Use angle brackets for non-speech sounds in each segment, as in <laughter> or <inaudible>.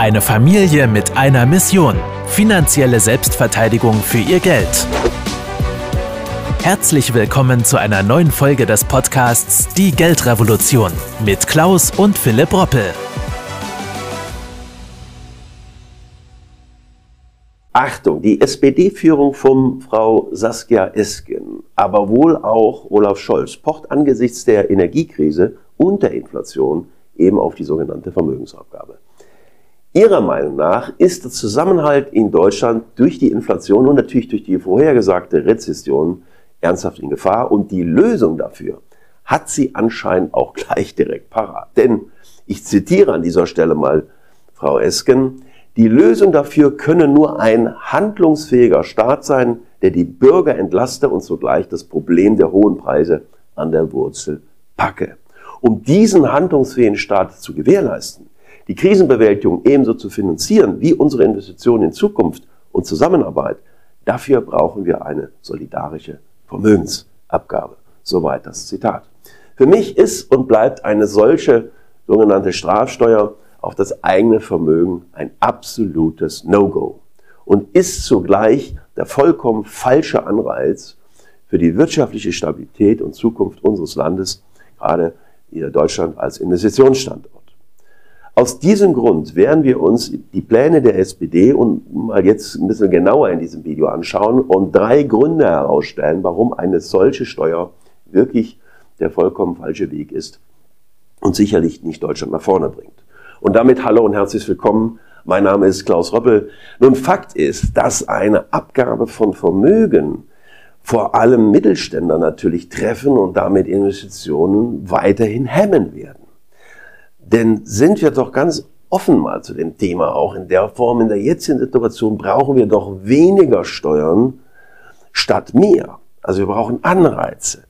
Eine Familie mit einer Mission. Finanzielle Selbstverteidigung für ihr Geld. Herzlich willkommen zu einer neuen Folge des Podcasts Die Geldrevolution mit Klaus und Philipp Roppel. Achtung, die SPD-Führung von Frau Saskia Esken, aber wohl auch Olaf Scholz, pocht angesichts der Energiekrise und der Inflation eben auf die sogenannte Vermögensabgabe. Ihrer Meinung nach ist der Zusammenhalt in Deutschland durch die Inflation und natürlich durch die vorhergesagte Rezession ernsthaft in Gefahr und die Lösung dafür hat sie anscheinend auch gleich direkt parat. Denn ich zitiere an dieser Stelle mal Frau Esken, die Lösung dafür könne nur ein handlungsfähiger Staat sein, der die Bürger entlaste und zugleich das Problem der hohen Preise an der Wurzel packe. Um diesen handlungsfähigen Staat zu gewährleisten, die Krisenbewältigung ebenso zu finanzieren wie unsere Investitionen in Zukunft und Zusammenarbeit, dafür brauchen wir eine solidarische Vermögensabgabe. Soweit das Zitat. Für mich ist und bleibt eine solche sogenannte Strafsteuer auf das eigene Vermögen ein absolutes No-Go und ist zugleich der vollkommen falsche Anreiz für die wirtschaftliche Stabilität und Zukunft unseres Landes, gerade hier Deutschland als Investitionsstandort. Aus diesem Grund werden wir uns die Pläne der SPD und mal jetzt ein bisschen genauer in diesem Video anschauen und drei Gründe herausstellen, warum eine solche Steuer wirklich der vollkommen falsche Weg ist und sicherlich nicht Deutschland nach vorne bringt. Und damit hallo und herzlich willkommen. Mein Name ist Klaus Röppel. Nun, Fakt ist, dass eine Abgabe von Vermögen vor allem Mittelständler natürlich treffen und damit Investitionen weiterhin hemmen werden. Denn sind wir doch ganz offen mal zu dem Thema auch in der Form, in der jetzigen Situation brauchen wir doch weniger Steuern statt mehr. Also wir brauchen Anreize.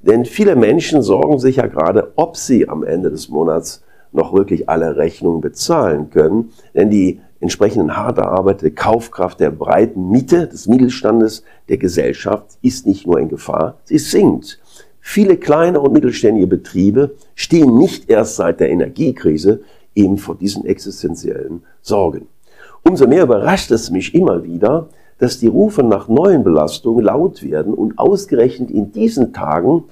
Denn viele Menschen sorgen sich ja gerade, ob sie am Ende des Monats noch wirklich alle Rechnungen bezahlen können. Denn die entsprechenden hart erarbeitete Kaufkraft der breiten Miete des Mittelstandes der Gesellschaft ist nicht nur in Gefahr, sie sinkt. Viele kleine und mittelständige Betriebe stehen nicht erst seit der Energiekrise eben vor diesen existenziellen Sorgen. Umso mehr überrascht es mich immer wieder, dass die Rufe nach neuen Belastungen laut werden und ausgerechnet in diesen Tagen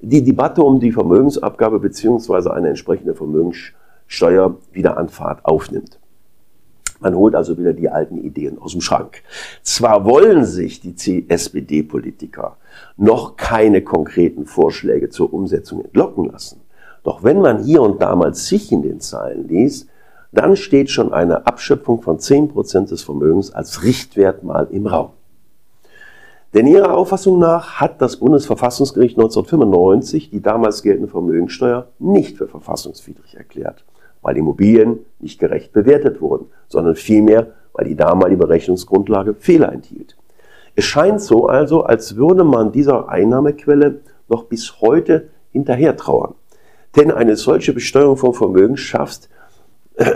die Debatte um die Vermögensabgabe bzw. eine entsprechende Vermögenssteuer wieder an Fahrt aufnimmt. Man holt also wieder die alten Ideen aus dem Schrank. Zwar wollen sich die SPD-Politiker noch keine konkreten Vorschläge zur Umsetzung entlocken lassen, doch wenn man hier und da mal sich in den Zeilen liest, dann steht schon eine Abschöpfung von 10% des Vermögens als Richtwert mal im Raum. Denn ihrer Auffassung nach hat das Bundesverfassungsgericht 1995 die damals geltende Vermögensteuer nicht für verfassungswidrig erklärt weil Immobilien nicht gerecht bewertet wurden, sondern vielmehr, weil die damalige Berechnungsgrundlage Fehler enthielt. Es scheint so also, als würde man dieser Einnahmequelle noch bis heute hinterher trauern. Denn eine solche Besteuerung von Vermögen schafft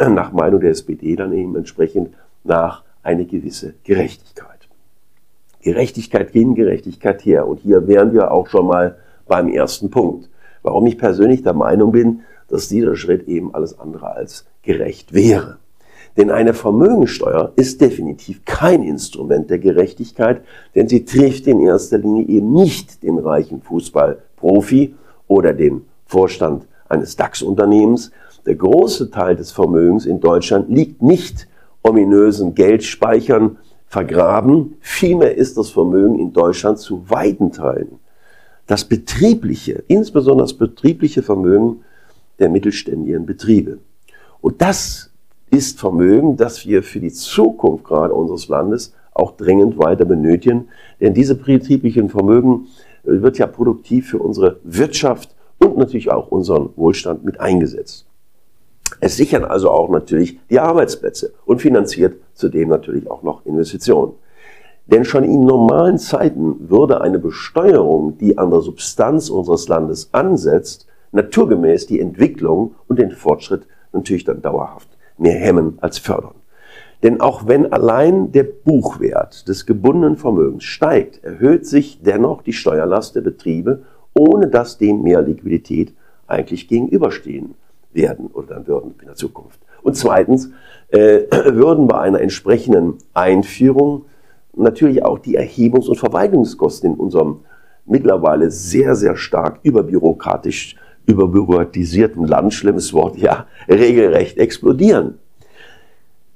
nach Meinung der SPD dann eben entsprechend nach eine gewisse Gerechtigkeit. Gerechtigkeit hin, Gerechtigkeit her. Und hier wären wir auch schon mal beim ersten Punkt. Warum ich persönlich der Meinung bin, dass dieser Schritt eben alles andere als gerecht wäre. Denn eine Vermögensteuer ist definitiv kein Instrument der Gerechtigkeit, denn sie trifft in erster Linie eben nicht den reichen Fußballprofi oder den Vorstand eines DAX-Unternehmens. Der große Teil des Vermögens in Deutschland liegt nicht ominösen Geldspeichern vergraben. Vielmehr ist das Vermögen in Deutschland zu weiten Teilen das betriebliche, insbesondere das betriebliche Vermögen der mittelständigen Betriebe. Und das ist Vermögen, das wir für die Zukunft gerade unseres Landes auch dringend weiter benötigen. Denn diese betrieblichen Vermögen äh, wird ja produktiv für unsere Wirtschaft und natürlich auch unseren Wohlstand mit eingesetzt. Es sichern also auch natürlich die Arbeitsplätze und finanziert zudem natürlich auch noch Investitionen. Denn schon in normalen Zeiten würde eine Besteuerung, die an der Substanz unseres Landes ansetzt, naturgemäß die Entwicklung und den Fortschritt natürlich dann dauerhaft mehr hemmen als fördern. Denn auch wenn allein der Buchwert des gebundenen Vermögens steigt, erhöht sich dennoch die Steuerlast der Betriebe, ohne dass dem mehr Liquidität eigentlich gegenüberstehen werden oder dann würden in der Zukunft. Und zweitens äh, <clears throat> würden bei einer entsprechenden Einführung natürlich auch die Erhebungs- und Verwaltungskosten in unserem mittlerweile sehr, sehr stark überbürokratisch, überbürokratisierten Land, schlimmes Wort, ja, regelrecht explodieren.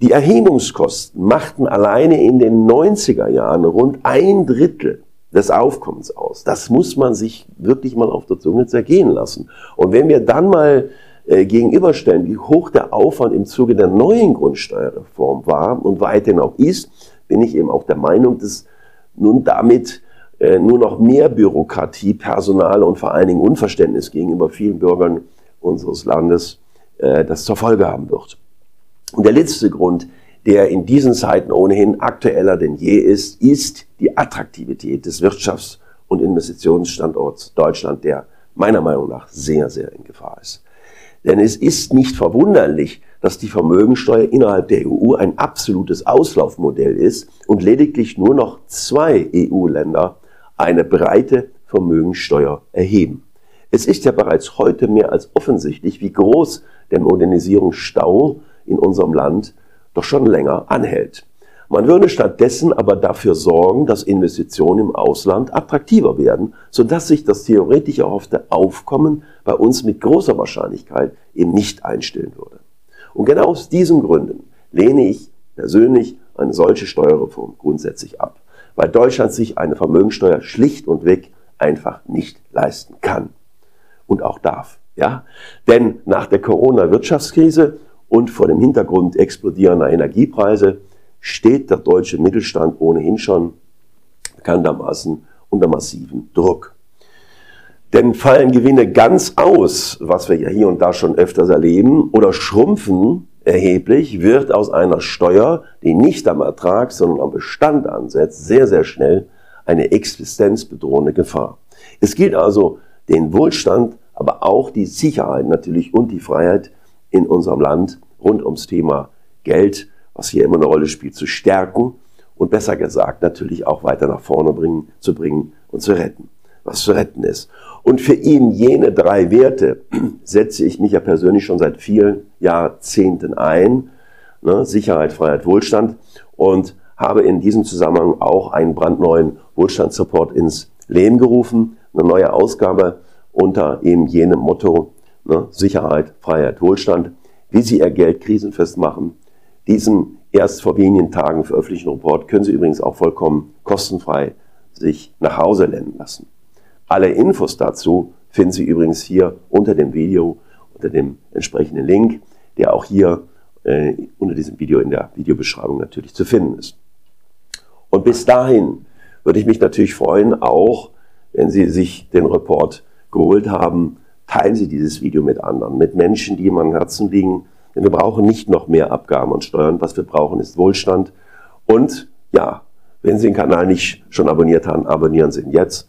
Die Erhebungskosten machten alleine in den 90er Jahren rund ein Drittel des Aufkommens aus. Das muss man sich wirklich mal auf der Zunge zergehen lassen. Und wenn wir dann mal äh, gegenüberstellen, wie hoch der Aufwand im Zuge der neuen Grundsteuerreform war und weiterhin auch ist, bin ich eben auch der Meinung, dass nun damit nur noch mehr Bürokratie, Personal und vor allen Dingen Unverständnis gegenüber vielen Bürgern unseres Landes äh, das zur Folge haben wird. Und der letzte Grund, der in diesen Zeiten ohnehin aktueller denn je ist, ist die Attraktivität des Wirtschafts- und Investitionsstandorts Deutschland, der meiner Meinung nach sehr, sehr in Gefahr ist. Denn es ist nicht verwunderlich, dass die Vermögensteuer innerhalb der EU ein absolutes Auslaufmodell ist und lediglich nur noch zwei EU-Länder eine breite Vermögensteuer erheben. Es ist ja bereits heute mehr als offensichtlich, wie groß der Modernisierungsstau in unserem Land doch schon länger anhält. Man würde stattdessen aber dafür sorgen, dass Investitionen im Ausland attraktiver werden, sodass sich das theoretisch erhoffte Aufkommen bei uns mit großer Wahrscheinlichkeit eben nicht einstellen würde. Und genau aus diesen Gründen lehne ich persönlich eine solche Steuerreform grundsätzlich ab weil Deutschland sich eine Vermögensteuer schlicht und weg einfach nicht leisten kann und auch darf. Ja? Denn nach der Corona-Wirtschaftskrise und vor dem Hintergrund explodierender Energiepreise steht der deutsche Mittelstand ohnehin schon bekanntermaßen unter massiven Druck. Denn fallen Gewinne ganz aus, was wir ja hier und da schon öfters erleben, oder schrumpfen erheblich, wird aus einer Steuer, die nicht am Ertrag, sondern am Bestand ansetzt, sehr, sehr schnell eine existenzbedrohende Gefahr. Es gilt also, den Wohlstand, aber auch die Sicherheit natürlich und die Freiheit in unserem Land rund ums Thema Geld, was hier immer eine Rolle spielt, zu stärken und besser gesagt natürlich auch weiter nach vorne bringen, zu bringen und zu retten, was zu retten ist. Und für ihn jene drei Werte <clears throat> setze ich mich ja persönlich schon seit vielen Jahrzehnten ein. Ne? Sicherheit, Freiheit, Wohlstand. Und habe in diesem Zusammenhang auch einen brandneuen Wohlstandsreport ins Leben gerufen. Eine neue Ausgabe unter eben jenem Motto ne? Sicherheit, Freiheit, Wohlstand. Wie Sie Ihr Geld krisenfest machen. Diesen erst vor wenigen Tagen veröffentlichten Report können Sie übrigens auch vollkommen kostenfrei sich nach Hause lernen lassen. Alle Infos dazu finden Sie übrigens hier unter dem Video, unter dem entsprechenden Link, der auch hier äh, unter diesem Video in der Videobeschreibung natürlich zu finden ist. Und bis dahin würde ich mich natürlich freuen, auch wenn Sie sich den Report geholt haben, teilen Sie dieses Video mit anderen, mit Menschen, die ihm am Herzen liegen. Denn wir brauchen nicht noch mehr Abgaben und Steuern. Was wir brauchen, ist Wohlstand. Und ja, wenn Sie den Kanal nicht schon abonniert haben, abonnieren Sie ihn jetzt